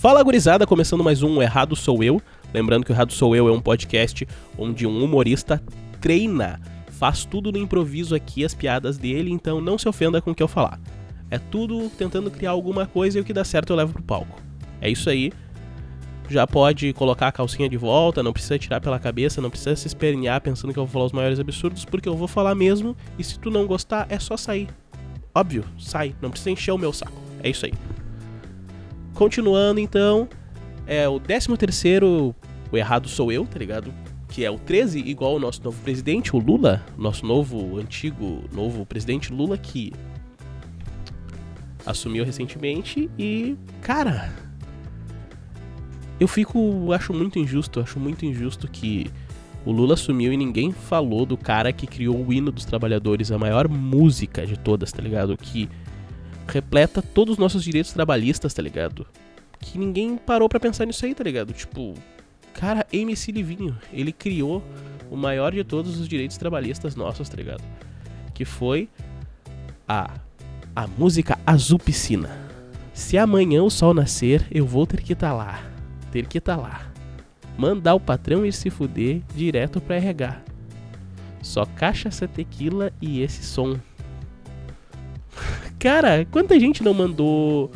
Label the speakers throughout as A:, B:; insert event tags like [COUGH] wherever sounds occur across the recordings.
A: Fala gurizada, começando mais um Errado Sou Eu. Lembrando que o Errado Sou Eu é um podcast onde um humorista treina, faz tudo no improviso aqui, as piadas dele, então não se ofenda com o que eu falar. É tudo tentando criar alguma coisa e o que dá certo eu levo pro palco. É isso aí. Já pode colocar a calcinha de volta, não precisa tirar pela cabeça, não precisa se espernear pensando que eu vou falar os maiores absurdos, porque eu vou falar mesmo, e se tu não gostar, é só sair. Óbvio, sai, não precisa encher o meu saco. É isso aí. Continuando então, é o 13 terceiro, o errado sou eu, tá ligado? Que é o 13, igual o nosso novo presidente, o Lula, nosso novo, antigo, novo presidente Lula, que assumiu recentemente e, cara, eu fico, acho muito injusto, acho muito injusto que o Lula assumiu e ninguém falou do cara que criou o hino dos trabalhadores, a maior música de todas, tá ligado? Que repleta todos os nossos direitos trabalhistas, tá ligado? Que ninguém parou para pensar nisso aí, tá ligado? Tipo, cara, MC Livinho, ele criou o maior de todos os direitos trabalhistas nossos, tá ligado? Que foi a a música Azul Piscina. Se amanhã o sol nascer, eu vou ter que estar tá lá. Ter que estar tá lá. Mandar o patrão ir se fuder direto pra RH. Só cachaça, tequila e esse som. Cara, quanta gente não mandou.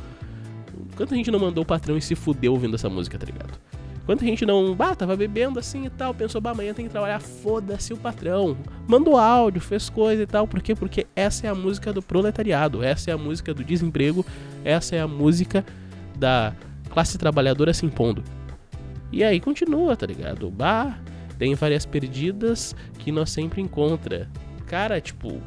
A: Quanta gente não mandou o patrão e se fudeu ouvindo essa música, tá ligado? Quanta gente não. Ah, tava bebendo assim e tal, pensou, bah, amanhã tem que trabalhar, foda-se o patrão. Mandou áudio, fez coisa e tal. Por quê? Porque essa é a música do proletariado, essa é a música do desemprego, essa é a música da classe trabalhadora se impondo. E aí continua, tá ligado? Bah, tem várias perdidas que nós sempre encontra. Cara, tipo,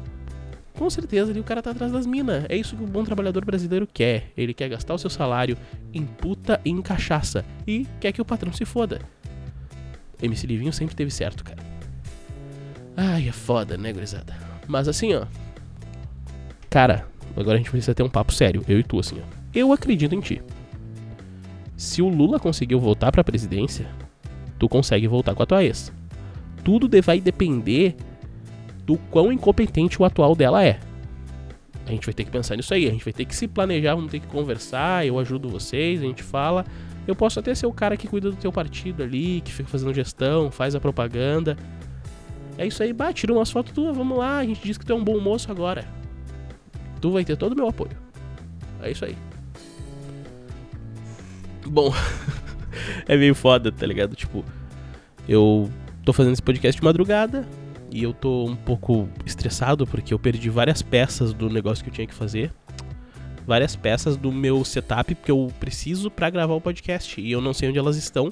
A: com certeza ali o cara tá atrás das minas. É isso que o bom trabalhador brasileiro quer. Ele quer gastar o seu salário em puta e em cachaça. E quer que o patrão se foda. MC Livinho sempre teve certo, cara. Ai, é foda, né, gurizada? Mas assim, ó. Cara, agora a gente precisa ter um papo sério, eu e tu, assim, ó. Eu acredito em ti. Se o Lula conseguiu voltar pra presidência, tu consegue voltar com a tua ex. Tudo vai depender do quão incompetente o atual dela é. A gente vai ter que pensar nisso aí, a gente vai ter que se planejar, vamos ter que conversar, eu ajudo vocês, a gente fala. Eu posso até ser o cara que cuida do teu partido ali, que fica fazendo gestão, faz a propaganda. É isso aí, bate, tira umas fotos tuas, vamos lá, a gente diz que tu é um bom moço agora. Tu vai ter todo o meu apoio. É isso aí. Bom, [LAUGHS] é meio foda, tá ligado? Tipo, eu tô fazendo esse podcast de madrugada, e eu tô um pouco estressado porque eu perdi várias peças do negócio que eu tinha que fazer. Várias peças do meu setup que eu preciso para gravar o podcast. E eu não sei onde elas estão.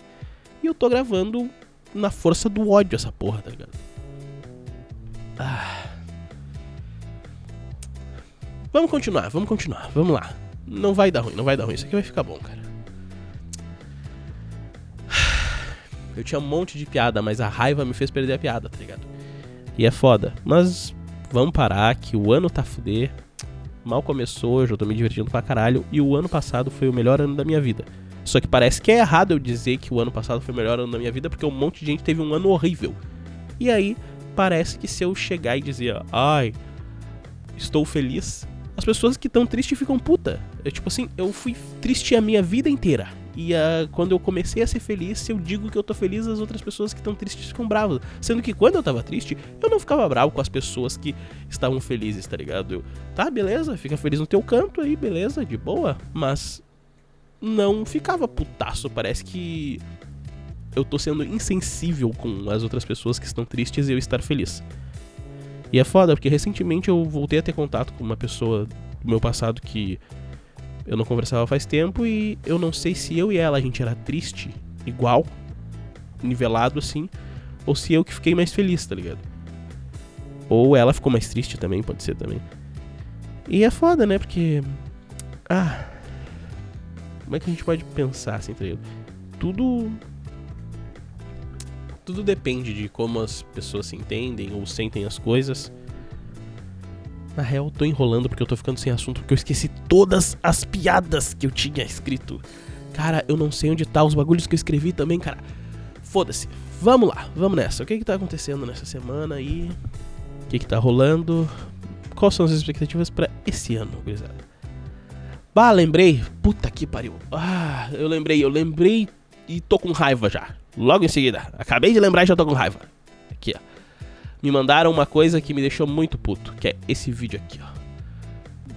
A: E eu tô gravando na força do ódio essa porra, tá ligado? Ah. Vamos continuar, vamos continuar, vamos lá. Não vai dar ruim, não vai dar ruim. Isso aqui vai ficar bom, cara. [SIGHS] Eu tinha um monte de piada, mas a raiva me fez perder a piada, tá ligado? E é foda. Mas vamos parar que o ano tá fuder. Mal começou, eu já tô me divertindo pra caralho. E o ano passado foi o melhor ano da minha vida. Só que parece que é errado eu dizer que o ano passado foi o melhor ano da minha vida, porque um monte de gente teve um ano horrível. E aí, parece que se eu chegar e dizer, ai, estou feliz, as pessoas que estão tristes ficam puta. É tipo assim, eu fui triste a minha vida inteira. E uh, quando eu comecei a ser feliz, se eu digo que eu tô feliz, as outras pessoas que estão tristes ficam bravas. Sendo que quando eu tava triste, eu não ficava bravo com as pessoas que estavam felizes, tá ligado? Eu, tá, beleza, fica feliz no teu canto aí, beleza, de boa. Mas não ficava putaço. Parece que eu tô sendo insensível com as outras pessoas que estão tristes e eu estar feliz. E é foda, porque recentemente eu voltei a ter contato com uma pessoa do meu passado que eu não conversava faz tempo e eu não sei se eu e ela a gente era triste, igual, nivelado assim, ou se eu que fiquei mais feliz, tá ligado? Ou ela ficou mais triste também, pode ser também. E é foda, né? Porque. Ah. Como é que a gente pode pensar assim, tá ligado? Tudo. Tudo depende de como as pessoas se entendem ou sentem as coisas. Na real, tô enrolando porque eu tô ficando sem assunto, porque eu esqueci todas as piadas que eu tinha escrito. Cara, eu não sei onde tá os bagulhos que eu escrevi também, cara. Foda-se. Vamos lá, vamos nessa. O que que tá acontecendo nessa semana aí? O que que tá rolando? Quais são as expectativas para esse ano, gurizada? Bah, lembrei. Puta que pariu. Ah, eu lembrei, eu lembrei e tô com raiva já. Logo em seguida. Acabei de lembrar e já tô com raiva. Aqui, ó. Me mandaram uma coisa que me deixou muito puto, que é esse vídeo aqui, ó.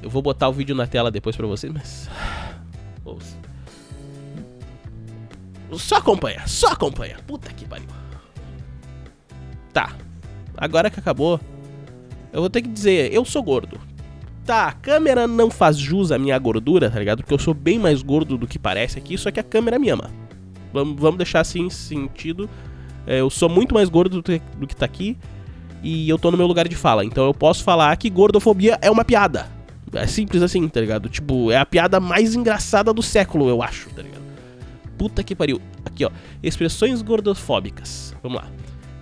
A: Eu vou botar o vídeo na tela depois pra vocês, mas. [SIGHS] Só acompanha, só acompanha. Puta que pariu. Tá. Agora que acabou, eu vou ter que dizer, eu sou gordo. Tá, a câmera não faz jus à minha gordura, tá ligado? Porque eu sou bem mais gordo do que parece aqui, só que a câmera me ama. Vamos, vamos deixar assim sentido. É, eu sou muito mais gordo do que, do que tá aqui. E eu tô no meu lugar de fala. Então eu posso falar que gordofobia é uma piada. É simples assim, tá ligado? Tipo, é a piada mais engraçada do século, eu acho, tá ligado? Puta que pariu. Aqui, ó. Expressões gordofóbicas. Vamos lá.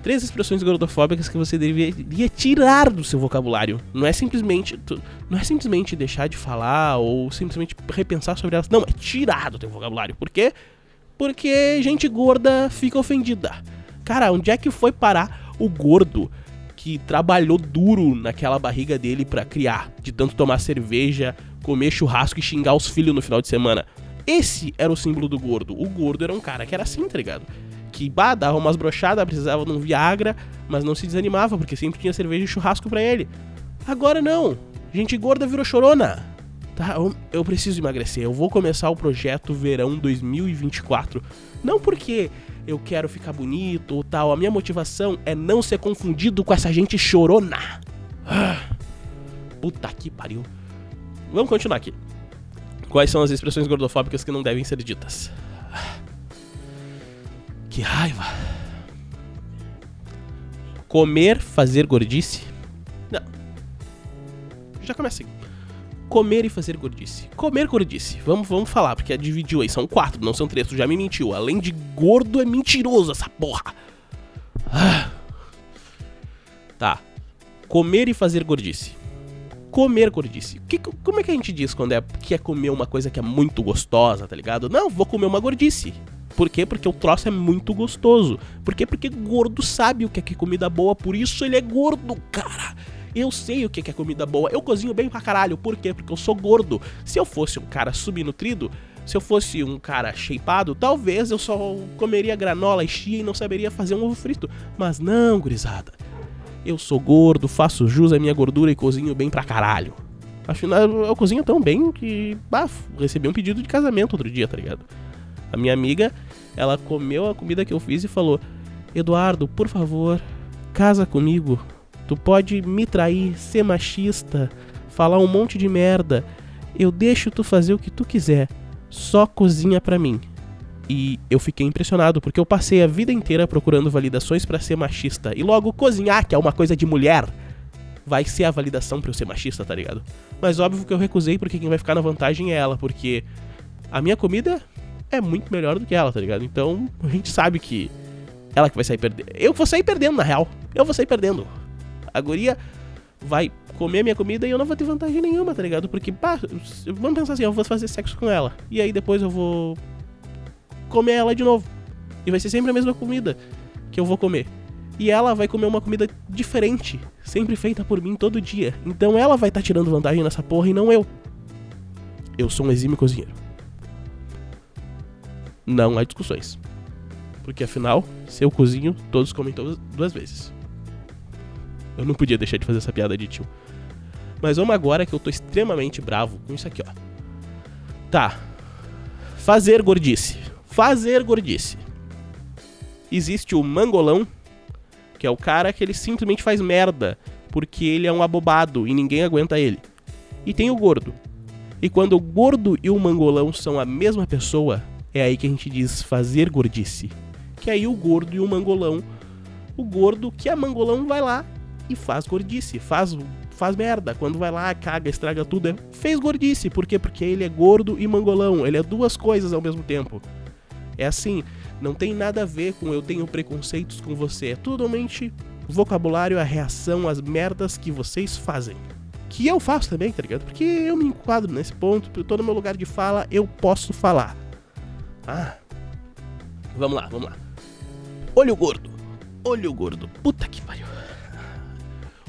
A: Três expressões gordofóbicas que você deveria tirar do seu vocabulário. Não é simplesmente. Não é simplesmente deixar de falar ou simplesmente repensar sobre elas. Não, é tirar do teu vocabulário. Por quê? Porque gente gorda fica ofendida. Cara, onde é que foi parar o gordo que trabalhou duro naquela barriga dele para criar, de tanto tomar cerveja, comer churrasco e xingar os filhos no final de semana. Esse era o símbolo do gordo. O gordo era um cara que era assim, tá ligado? Que bah, dava umas brochadas, precisava de um Viagra, mas não se desanimava, porque sempre tinha cerveja e churrasco para ele. Agora não. Gente gorda virou chorona. Tá, eu, eu preciso emagrecer. Eu vou começar o projeto Verão 2024. Não porque eu quero ficar bonito ou tal. A minha motivação é não ser confundido com essa gente chorona. Puta que pariu. Vamos continuar aqui. Quais são as expressões gordofóbicas que não devem ser ditas? Que raiva. Comer, fazer gordice? Não. Já começa assim comer e fazer gordice. Comer gordice. Vamos, vamos falar, porque dividiu aí. São quatro, não são três. Tu já me mentiu. Além de gordo, é mentiroso essa porra. Ah. Tá. Comer e fazer gordice. Comer gordice. Que, como é que a gente diz quando é que é comer uma coisa que é muito gostosa, tá ligado? Não, vou comer uma gordice. Por quê? Porque o troço é muito gostoso. Por quê? Porque gordo sabe o que é, que é comida boa, por isso ele é gordo, cara. Eu sei o que é comida boa. Eu cozinho bem pra caralho. Por quê? Porque eu sou gordo. Se eu fosse um cara subnutrido, se eu fosse um cara shapeado, talvez eu só comeria granola e chia e não saberia fazer um ovo frito. Mas não, gurizada. Eu sou gordo, faço jus à minha gordura e cozinho bem pra caralho. Afinal, eu cozinho tão bem que. Bah, recebi um pedido de casamento outro dia, tá ligado? A minha amiga, ela comeu a comida que eu fiz e falou: Eduardo, por favor, casa comigo. Tu pode me trair, ser machista, falar um monte de merda. Eu deixo tu fazer o que tu quiser. Só cozinha pra mim. E eu fiquei impressionado porque eu passei a vida inteira procurando validações para ser machista. E logo cozinhar, que é uma coisa de mulher, vai ser a validação para eu ser machista, tá ligado? Mas óbvio que eu recusei porque quem vai ficar na vantagem é ela, porque a minha comida é muito melhor do que ela, tá ligado? Então a gente sabe que ela que vai sair perdendo. Eu vou sair perdendo, na real. Eu vou sair perdendo. A guria vai comer a minha comida e eu não vou ter vantagem nenhuma, tá ligado? Porque, pá, vamos pensar assim, eu vou fazer sexo com ela. E aí depois eu vou comer ela de novo. E vai ser sempre a mesma comida que eu vou comer. E ela vai comer uma comida diferente, sempre feita por mim todo dia. Então ela vai estar tá tirando vantagem nessa porra e não eu. Eu sou um exímio cozinheiro. Não há discussões. Porque afinal, se eu cozinho, todos comem duas vezes. Eu não podia deixar de fazer essa piada de tio. Mas vamos agora que eu tô extremamente bravo com isso aqui, ó. Tá. Fazer gordice. Fazer gordice. Existe o mangolão, que é o cara que ele simplesmente faz merda, porque ele é um abobado e ninguém aguenta ele. E tem o gordo. E quando o gordo e o mangolão são a mesma pessoa, é aí que a gente diz fazer gordice. Que aí o gordo e o mangolão, o gordo que é mangolão vai lá e faz gordice, faz, faz merda. Quando vai lá, caga, estraga tudo, é, fez gordice. Por quê? Porque ele é gordo e mangolão. Ele é duas coisas ao mesmo tempo. É assim, não tem nada a ver com eu tenho preconceitos com você. É totalmente vocabulário, a reação, as merdas que vocês fazem. Que eu faço também, tá ligado? Porque eu me enquadro nesse ponto, eu tô no meu lugar de fala, eu posso falar. Ah. Vamos lá, vamos lá. Olho gordo. Olho gordo. Puta que pariu.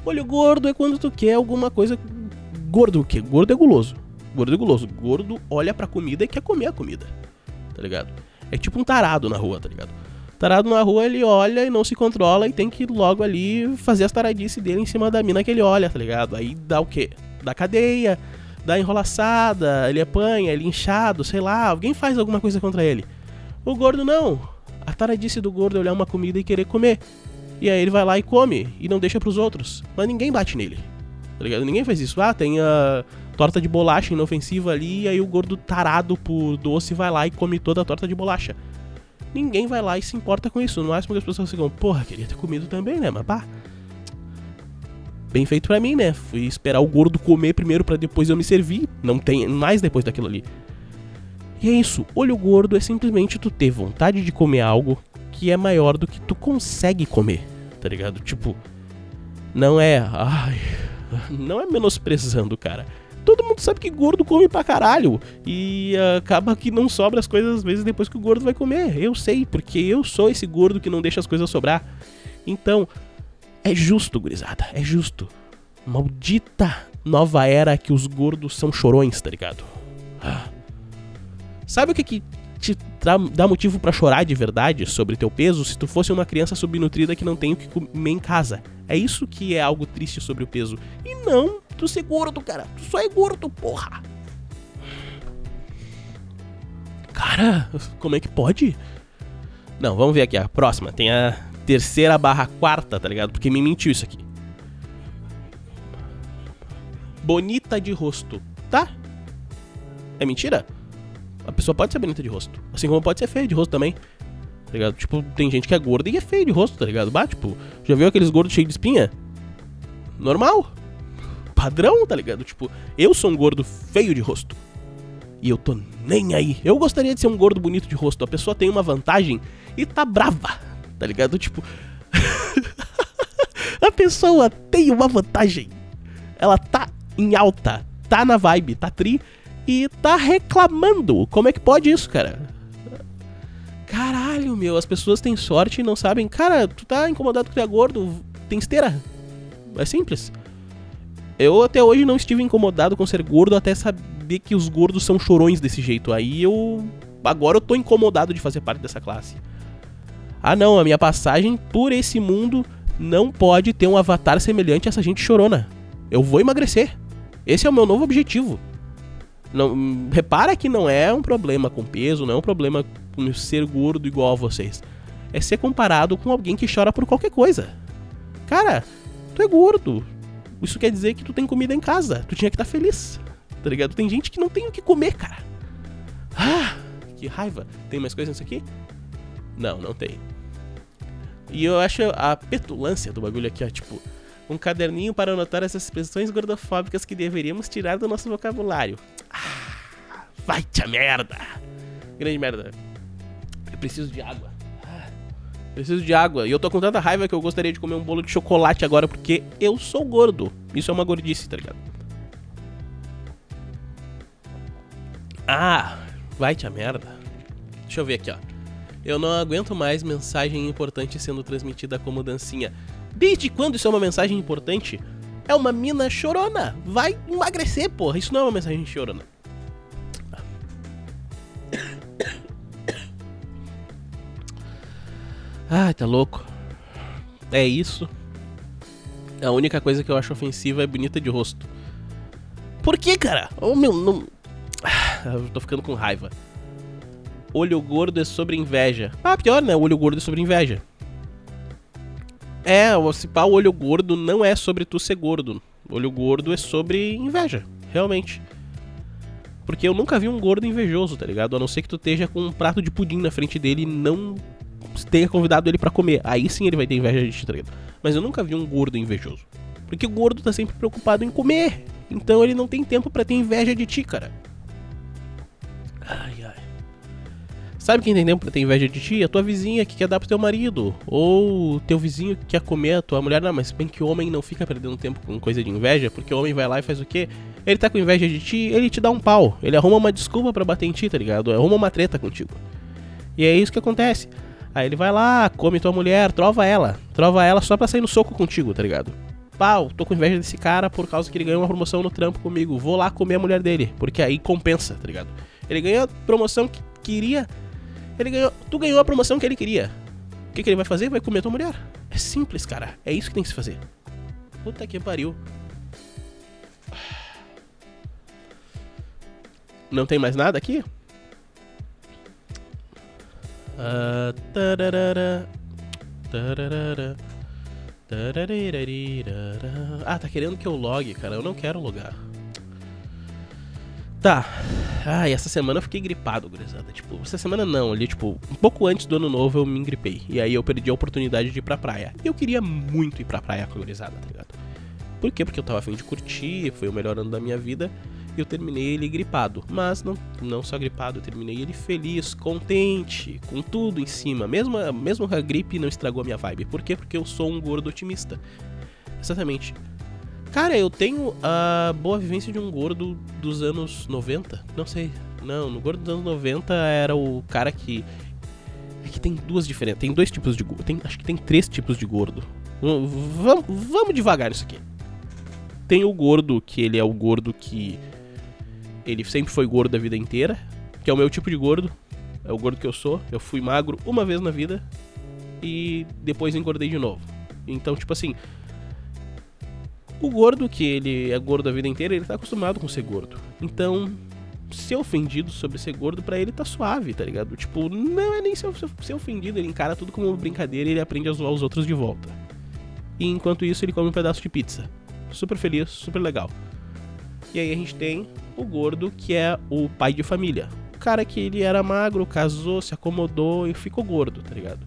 A: Olho gordo é quando tu quer alguma coisa. Gordo o quê? Gordo é guloso. Gordo é guloso. Gordo olha pra comida e quer comer a comida. Tá ligado? É tipo um tarado na rua, tá ligado? Tarado na rua, ele olha e não se controla e tem que logo ali fazer as taradices dele em cima da mina que ele olha, tá ligado? Aí dá o quê? Dá cadeia, dá enrolaçada, ele apanha, ele é inchado, sei lá, alguém faz alguma coisa contra ele. O gordo não. A taradice do gordo é olhar uma comida e querer comer. E aí ele vai lá e come e não deixa pros outros. Mas ninguém bate nele. Tá ligado? Ninguém faz isso. Ah, tem a torta de bolacha inofensiva ali e aí o gordo tarado por doce vai lá e come toda a torta de bolacha. Ninguém vai lá e se importa com isso. No máximo que as pessoas ficam, porra, queria ter comido também, né? Mas pá. Bem feito pra mim, né? Fui esperar o gordo comer primeiro para depois eu me servir. Não tem mais depois daquilo ali. E é isso. Olho gordo é simplesmente tu ter vontade de comer algo que é maior do que tu consegue comer, tá ligado? Tipo, não é. Ai, não é menosprezando, cara. Todo mundo sabe que gordo come pra caralho. E acaba que não sobra as coisas às vezes depois que o gordo vai comer. Eu sei, porque eu sou esse gordo que não deixa as coisas sobrar. Então, é justo, gurizada. É justo. Maldita nova era que os gordos são chorões, tá ligado? Ah. Sabe o que, que te dá motivo para chorar de verdade sobre teu peso se tu fosse uma criança subnutrida que não tem o que comer em casa. É isso que é algo triste sobre o peso. E não tu ser gordo, cara. Tu só é gordo, porra. Cara, como é que pode? Não, vamos ver aqui a próxima. Tem a terceira barra quarta, tá ligado? Porque me mentiu isso aqui. Bonita de rosto, tá? É mentira? A pessoa pode ser bonita de rosto. Assim como pode ser feia de rosto também. Tá ligado? Tipo, tem gente que é gorda e é feio de rosto, tá ligado? Bah, tipo, já viu aqueles gordos cheios de espinha? Normal. Padrão, tá ligado? Tipo, eu sou um gordo feio de rosto. E eu tô nem aí. Eu gostaria de ser um gordo bonito de rosto. A pessoa tem uma vantagem e tá brava, tá ligado? Tipo. [LAUGHS] a pessoa tem uma vantagem. Ela tá em alta, tá na vibe, tá tri e tá reclamando. Como é que pode isso, cara? Caralho, meu, as pessoas têm sorte e não sabem. Cara, tu tá incomodado que tu é gordo, tem esteira. É simples. Eu até hoje não estive incomodado com ser gordo até saber que os gordos são chorões desse jeito. Aí eu. Agora eu tô incomodado de fazer parte dessa classe. Ah não, a minha passagem por esse mundo não pode ter um avatar semelhante a essa gente chorona. Eu vou emagrecer. Esse é o meu novo objetivo. Não, repara que não é um problema com peso, não é um problema com ser gordo igual a vocês. É ser comparado com alguém que chora por qualquer coisa. Cara, tu é gordo. Isso quer dizer que tu tem comida em casa. Tu tinha que estar tá feliz. Tá ligado? Tem gente que não tem o que comer, cara. Ah, que raiva. Tem mais coisa nisso aqui? Não, não tem. E eu acho a petulância do bagulho aqui, ó, tipo, um caderninho para anotar essas expressões gordofóbicas que deveríamos tirar do nosso vocabulário. Vai te merda! Grande merda. Eu preciso de água. Preciso de água. E eu tô com tanta raiva que eu gostaria de comer um bolo de chocolate agora porque eu sou gordo. Isso é uma gordice, tá ligado? Ah, vai te a merda. Deixa eu ver aqui, ó. Eu não aguento mais mensagem importante sendo transmitida como dancinha. Desde quando isso é uma mensagem importante? É uma mina chorona. Vai emagrecer, porra. Isso não é uma mensagem chorona. Ai, tá louco. É isso. A única coisa que eu acho ofensiva é bonita de rosto. Por que, cara? Oh, meu, não. Ah, eu tô ficando com raiva. Olho gordo é sobre inveja. Ah, pior, né? Olho gordo é sobre inveja. É, o principal olho gordo não é sobre tu ser gordo. Olho gordo é sobre inveja, realmente. Porque eu nunca vi um gordo invejoso, tá ligado? A não ser que tu esteja com um prato de pudim na frente dele e não tenha convidado ele para comer. Aí sim ele vai ter inveja de ti, tá? Mas eu nunca vi um gordo invejoso. Porque o gordo tá sempre preocupado em comer. Então ele não tem tempo para ter inveja de ti, cara. Ai, ai. Sabe quem tem tempo pra ter inveja de ti? A tua vizinha que quer dar pro teu marido. Ou teu vizinho que quer comer a tua mulher. Não, mas bem que o homem não fica perdendo tempo com coisa de inveja, porque o homem vai lá e faz o quê? Ele tá com inveja de ti, ele te dá um pau. Ele arruma uma desculpa para bater em ti, tá ligado? Arruma uma treta contigo. E é isso que acontece. Aí ele vai lá, come tua mulher, trova ela. Trova ela só pra sair no soco contigo, tá ligado? pau, tô com inveja desse cara por causa que ele ganhou uma promoção no trampo comigo. Vou lá comer a mulher dele, porque aí compensa, tá ligado? Ele ganhou a promoção que queria. Ele ganhou. Tu ganhou a promoção que ele queria. O que, que ele vai fazer? Vai comer tua mulher. É simples, cara. É isso que tem que se fazer. Puta que pariu. Não tem mais nada aqui? Uh. Ah, tá querendo que eu logue, cara. Eu não quero logar. Tá. Ah, e essa semana eu fiquei gripado, gurizada. Tipo, essa semana não, ali, tipo, um pouco antes do ano novo eu me gripei. E aí eu perdi a oportunidade de ir pra praia. E eu queria muito ir pra praia com a gurizada, tá ligado? Por quê? Porque eu tava afim de curtir, foi o melhor ano da minha vida eu terminei ele gripado. Mas não, não só gripado, eu terminei ele feliz, contente, com tudo em cima. Mesmo, mesmo a gripe não estragou a minha vibe. Por quê? Porque eu sou um gordo otimista. Exatamente. Cara, eu tenho a boa vivência de um gordo dos anos 90. Não sei. Não, no gordo dos anos 90 era o cara que. É que tem duas diferentes. Tem dois tipos de gordo. Tem, acho que tem três tipos de gordo. Vamos, vamos devagar isso aqui. Tem o gordo, que ele é o gordo que ele sempre foi gordo a vida inteira, que é o meu tipo de gordo, é o gordo que eu sou. Eu fui magro uma vez na vida e depois engordei de novo. Então, tipo assim, o gordo que ele é gordo a vida inteira, ele tá acostumado com ser gordo. Então, ser ofendido sobre ser gordo para ele tá suave, tá ligado? Tipo, não é nem ser, ser ofendido, ele encara tudo como uma brincadeira e ele aprende a zoar os outros de volta. E enquanto isso, ele come um pedaço de pizza. Super feliz, super legal. E aí a gente tem o gordo, que é o pai de família. O cara que ele era magro, casou, se acomodou e ficou gordo, tá ligado?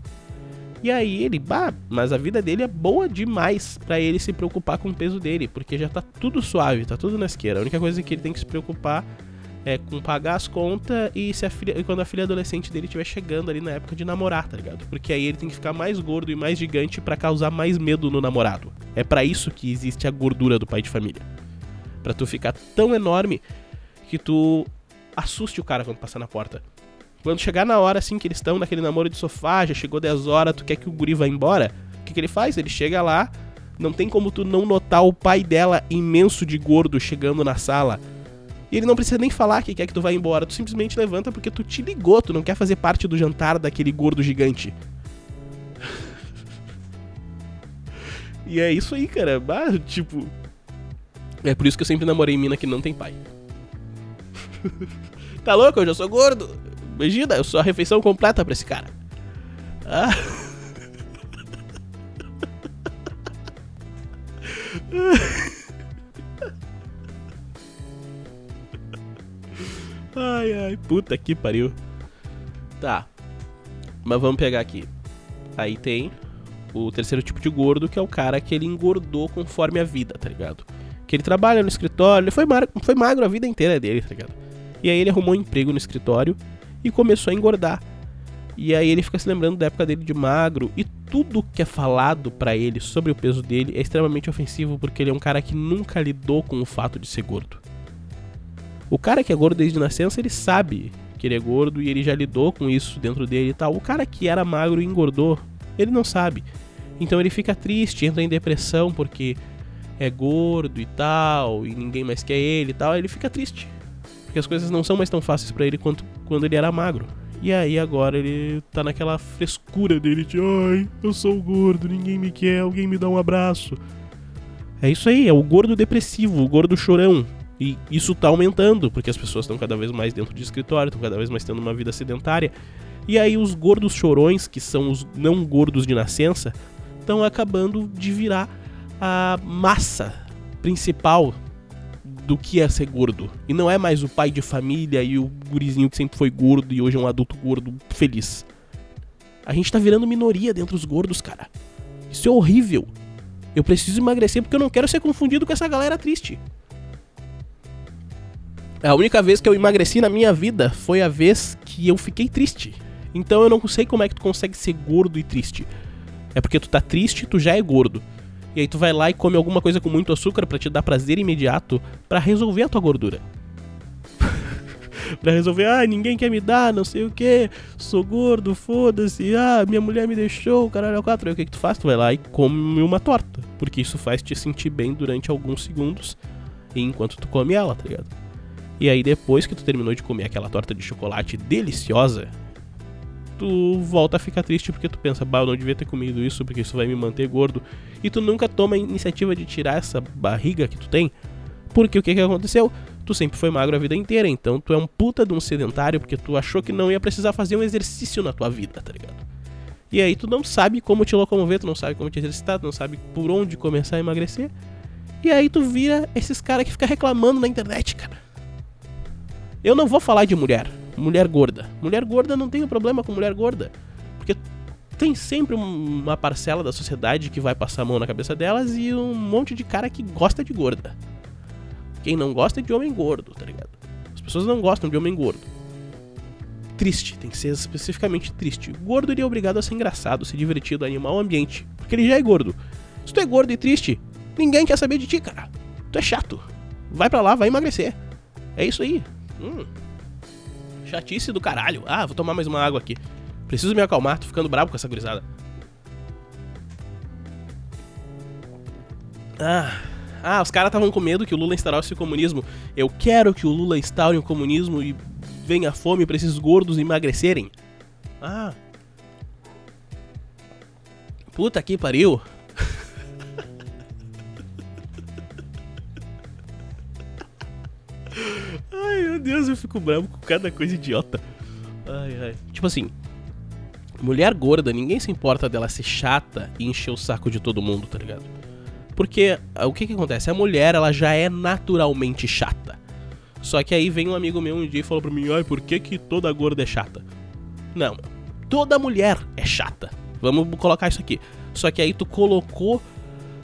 A: E aí ele, bah, mas a vida dele é boa demais para ele se preocupar com o peso dele, porque já tá tudo suave, tá tudo na esquerda. A única coisa que ele tem que se preocupar é com pagar as contas e se a filha, quando a filha adolescente dele estiver chegando ali na época de namorar, tá ligado? Porque aí ele tem que ficar mais gordo e mais gigante para causar mais medo no namorado. É para isso que existe a gordura do pai de família. Para tu ficar tão enorme que tu assuste o cara quando passar na porta. Quando chegar na hora, assim, que eles estão naquele namoro de sofá, já chegou 10 horas, tu quer que o guri vá embora, o que, que ele faz? Ele chega lá, não tem como tu não notar o pai dela imenso de gordo chegando na sala. E ele não precisa nem falar que quer que tu vá embora, tu simplesmente levanta porque tu te ligou, tu não quer fazer parte do jantar daquele gordo gigante. [LAUGHS] e é isso aí, cara. Tipo. É por isso que eu sempre namorei mina que não tem pai. [LAUGHS] tá louco? Eu já sou gordo. Imagina, eu sou a refeição completa pra esse cara. Ah. [LAUGHS] Ai, ai, puta que pariu. Tá. Mas vamos pegar aqui. Aí tem o terceiro tipo de gordo, que é o cara que ele engordou conforme a vida, tá ligado? Que ele trabalha no escritório, ele foi, magro, foi magro a vida inteira dele, tá ligado? E aí ele arrumou um emprego no escritório e começou a engordar. E aí ele fica se lembrando da época dele de magro e tudo que é falado para ele sobre o peso dele é extremamente ofensivo porque ele é um cara que nunca lidou com o fato de ser gordo. O cara que é gordo desde nascença, ele sabe que ele é gordo e ele já lidou com isso dentro dele e tal. O cara que era magro e engordou, ele não sabe. Então ele fica triste, entra em depressão porque é gordo e tal, e ninguém mais quer ele e tal, ele fica triste. Porque as coisas não são mais tão fáceis para ele quanto quando ele era magro. E aí agora ele tá naquela frescura dele de ai, eu sou gordo, ninguém me quer, alguém me dá um abraço. É isso aí, é o gordo depressivo, o gordo chorão. E isso tá aumentando, porque as pessoas estão cada vez mais dentro de escritório, estão cada vez mais tendo uma vida sedentária. E aí os gordos chorões, que são os não gordos de nascença, estão acabando de virar a massa principal do que é ser gordo. E não é mais o pai de família e o gurizinho que sempre foi gordo e hoje é um adulto gordo feliz. A gente tá virando minoria dentro dos gordos, cara. Isso é horrível. Eu preciso emagrecer porque eu não quero ser confundido com essa galera triste. A única vez que eu emagreci na minha vida foi a vez que eu fiquei triste. Então eu não sei como é que tu consegue ser gordo e triste. É porque tu tá triste, tu já é gordo. E aí tu vai lá e come alguma coisa com muito açúcar para te dar prazer imediato para resolver a tua gordura. [LAUGHS] pra resolver, ah, ninguém quer me dar, não sei o que, sou gordo, foda-se, ah, minha mulher me deixou, caralho, é quatro. Aí o que, que tu faz? Tu vai lá e come uma torta. Porque isso faz te sentir bem durante alguns segundos enquanto tu come ela, tá ligado? E aí depois que tu terminou de comer aquela torta de chocolate deliciosa, tu volta a ficar triste porque tu pensa, bah, eu não devia ter comido isso porque isso vai me manter gordo. E tu nunca toma a iniciativa de tirar essa barriga que tu tem. Porque o que que aconteceu? Tu sempre foi magro a vida inteira, então tu é um puta de um sedentário porque tu achou que não ia precisar fazer um exercício na tua vida, tá ligado? E aí tu não sabe como te locomover, tu não sabe como te exercitar, tu não sabe por onde começar a emagrecer. E aí tu vira esses caras que ficam reclamando na internet, cara. Eu não vou falar de mulher, mulher gorda. Mulher gorda não tem problema com mulher gorda. Porque tem sempre uma parcela da sociedade que vai passar a mão na cabeça delas e um monte de cara que gosta de gorda. Quem não gosta é de homem gordo, tá ligado? As pessoas não gostam de homem gordo. Triste, tem que ser especificamente triste. Gordo ele é obrigado a ser engraçado, ser divertido, animar o ambiente. Porque ele já é gordo. Se tu é gordo e triste, ninguém quer saber de ti, cara. Tu é chato. Vai pra lá, vai emagrecer. É isso aí. Hum. Chatice do caralho. Ah, vou tomar mais uma água aqui. Preciso me acalmar, tô ficando bravo com essa gurizada. Ah, ah, os caras estavam com medo que o Lula instaurasse o comunismo. Eu quero que o Lula instaure o comunismo e venha fome pra esses gordos emagrecerem. Ah. Puta que pariu. Deus, eu fico bravo com cada coisa idiota. Ai, ai. Tipo assim, mulher gorda, ninguém se importa dela ser chata e encher o saco de todo mundo, tá ligado? Porque ah, o que que acontece? A mulher, ela já é naturalmente chata. Só que aí vem um amigo meu um dia e falou pra mim: ai, por que, que toda gorda é chata? Não, toda mulher é chata. Vamos colocar isso aqui. Só que aí tu colocou.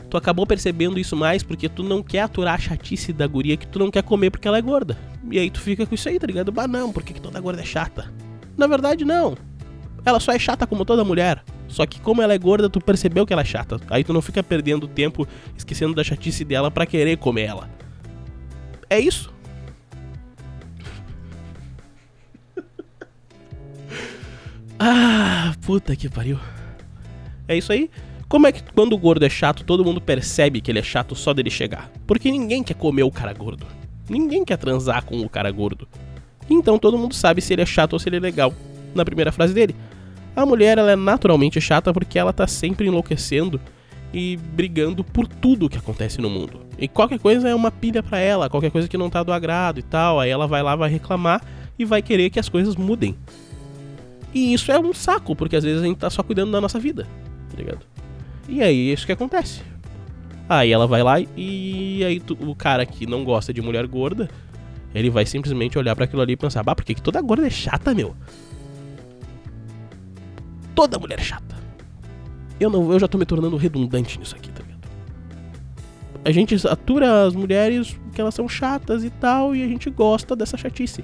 A: Tu acabou percebendo isso mais porque tu não quer aturar a chatice da guria que tu não quer comer porque ela é gorda. E aí tu fica com isso aí, tá ligado? Bah, não, por que, que toda gorda é chata? Na verdade, não. Ela só é chata como toda mulher. Só que como ela é gorda, tu percebeu que ela é chata. Aí tu não fica perdendo tempo esquecendo da chatice dela para querer comer ela. É isso. [LAUGHS] ah, puta que pariu. É isso aí. Como é que quando o gordo é chato, todo mundo percebe que ele é chato só dele chegar? Porque ninguém quer comer o cara gordo. Ninguém quer transar com o cara gordo. Então todo mundo sabe se ele é chato ou se ele é legal. Na primeira frase dele. A mulher ela é naturalmente chata porque ela tá sempre enlouquecendo e brigando por tudo que acontece no mundo. E qualquer coisa é uma pilha para ela, qualquer coisa que não tá do agrado e tal, aí ela vai lá, vai reclamar e vai querer que as coisas mudem. E isso é um saco, porque às vezes a gente tá só cuidando da nossa vida, tá ligado? E aí é isso que acontece. Aí ela vai lá e aí tu, o cara que não gosta de mulher gorda, ele vai simplesmente olhar para aquilo ali e pensar, bah, por que, que toda gorda é chata, meu? toda mulher chata. Eu não, eu já tô me tornando redundante nisso aqui, tá ligado? A gente atura as mulheres que elas são chatas e tal, e a gente gosta dessa chatice.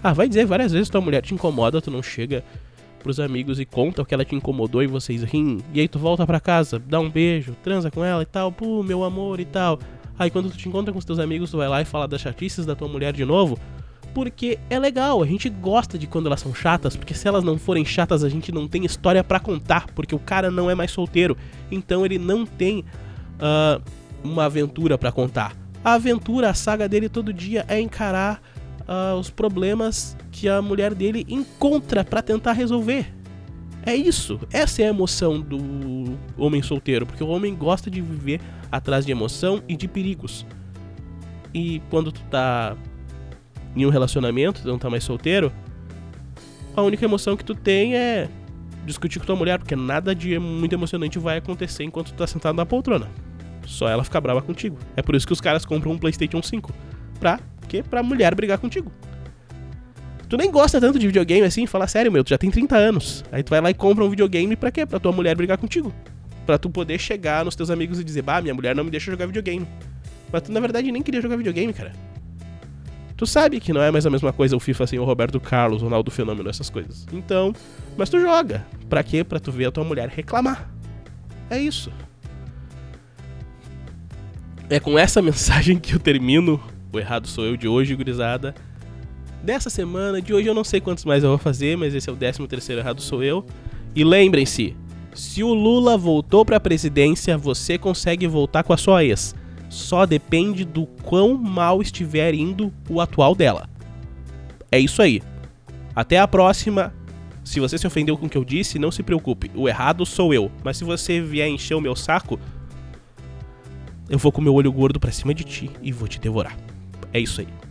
A: Ah, vai dizer várias vezes tua mulher te incomoda, tu não chega pros amigos e conta o que ela te incomodou e vocês riem. E aí tu volta pra casa, dá um beijo, transa com ela e tal, pô, meu amor e tal. Aí quando tu te encontra com os teus amigos, tu vai lá e fala das chatices da tua mulher de novo porque é legal, a gente gosta de quando elas são chatas, porque se elas não forem chatas, a gente não tem história para contar, porque o cara não é mais solteiro, então ele não tem uh, uma aventura para contar. A aventura, a saga dele todo dia é encarar uh, os problemas que a mulher dele encontra para tentar resolver. É isso, essa é a emoção do homem solteiro, porque o homem gosta de viver atrás de emoção e de perigos. E quando tu tá em um relacionamento, tu não tá mais solteiro, a única emoção que tu tem é discutir com tua mulher, porque nada de muito emocionante vai acontecer enquanto tu tá sentado na poltrona. Só ela ficar brava contigo. É por isso que os caras compram um PlayStation 5. Pra quê? Pra mulher brigar contigo. Tu nem gosta tanto de videogame assim, fala sério, meu, tu já tem 30 anos. Aí tu vai lá e compra um videogame pra quê? Pra tua mulher brigar contigo. Pra tu poder chegar nos teus amigos e dizer, bah, minha mulher não me deixa jogar videogame. Mas tu na verdade nem queria jogar videogame, cara. Tu sabe que não é mais a mesma coisa o FIFA assim, o Roberto Carlos, o Ronaldo Fenômeno, essas coisas. Então, mas tu joga. Pra quê? Pra tu ver a tua mulher reclamar. É isso. É com essa [LAUGHS] mensagem que eu termino o Errado Sou Eu de hoje, gurizada. Dessa semana, de hoje eu não sei quantos mais eu vou fazer, mas esse é o 13 terceiro Errado Sou Eu. E lembrem-se, Se o Lula voltou pra presidência, você consegue voltar com a sua ex. Só depende do quão mal estiver indo o atual dela. É isso aí. Até a próxima. Se você se ofendeu com o que eu disse, não se preocupe. O errado sou eu. Mas se você vier encher o meu saco, eu vou com meu olho gordo pra cima de ti e vou te devorar. É isso aí.